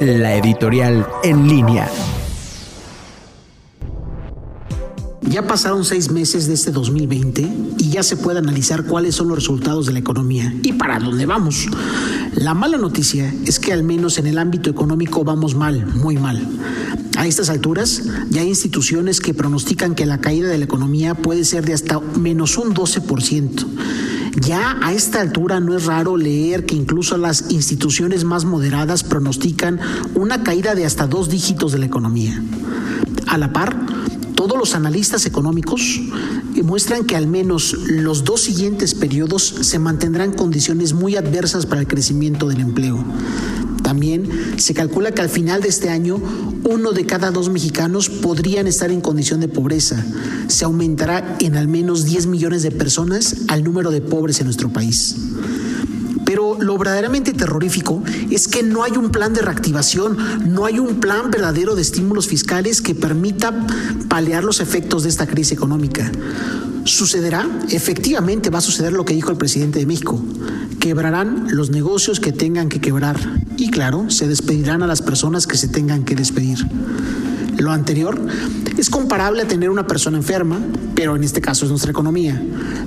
la editorial en línea. Ya pasaron seis meses de este 2020 y ya se puede analizar cuáles son los resultados de la economía y para dónde vamos. La mala noticia es que al menos en el ámbito económico vamos mal, muy mal. A estas alturas ya hay instituciones que pronostican que la caída de la economía puede ser de hasta menos un 12%. Ya a esta altura no es raro leer que incluso las instituciones más moderadas pronostican una caída de hasta dos dígitos de la economía. A la par, todos los analistas económicos muestran que al menos los dos siguientes periodos se mantendrán condiciones muy adversas para el crecimiento del empleo. También se calcula que al final de este año uno de cada dos mexicanos podrían estar en condición de pobreza. Se aumentará en al menos 10 millones de personas al número de pobres en nuestro país. Pero lo verdaderamente terrorífico es que no hay un plan de reactivación, no hay un plan verdadero de estímulos fiscales que permita paliar los efectos de esta crisis económica. ¿Sucederá? Efectivamente va a suceder lo que dijo el presidente de México. Quebrarán los negocios que tengan que quebrar y claro, se despedirán a las personas que se tengan que despedir. Lo anterior es comparable a tener una persona enferma, pero en este caso es nuestra economía.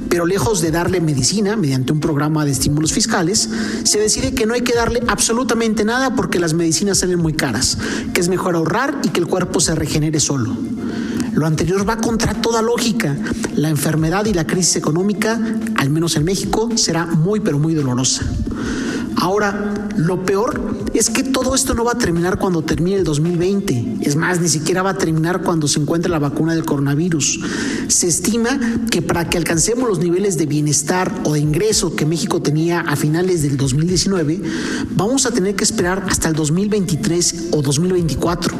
Pero lejos de darle medicina mediante un programa de estímulos fiscales, se decide que no hay que darle absolutamente nada porque las medicinas salen muy caras, que es mejor ahorrar y que el cuerpo se regenere solo. Lo anterior va contra toda lógica. La enfermedad y la crisis económica, al menos en México, será muy pero muy dolorosa. Ahora, lo peor es que todo esto no va a terminar cuando termine el 2020. Es más, ni siquiera va a terminar cuando se encuentre la vacuna del coronavirus. Se estima que para que alcancemos los niveles de bienestar o de ingreso que México tenía a finales del 2019, vamos a tener que esperar hasta el 2023 o 2024.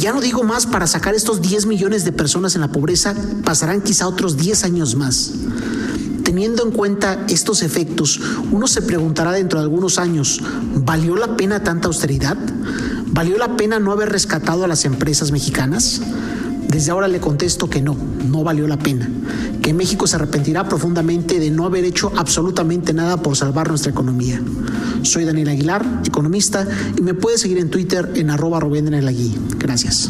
Ya no digo más, para sacar estos 10 millones de personas en la pobreza, pasarán quizá otros 10 años más. Teniendo en cuenta estos efectos, uno se preguntará dentro de algunos años, ¿valió la pena tanta austeridad? ¿Valió la pena no haber rescatado a las empresas mexicanas? Desde ahora le contesto que no, no valió la pena, que México se arrepentirá profundamente de no haber hecho absolutamente nada por salvar nuestra economía. Soy Daniel Aguilar, economista, y me puede seguir en Twitter en arroba Gracias.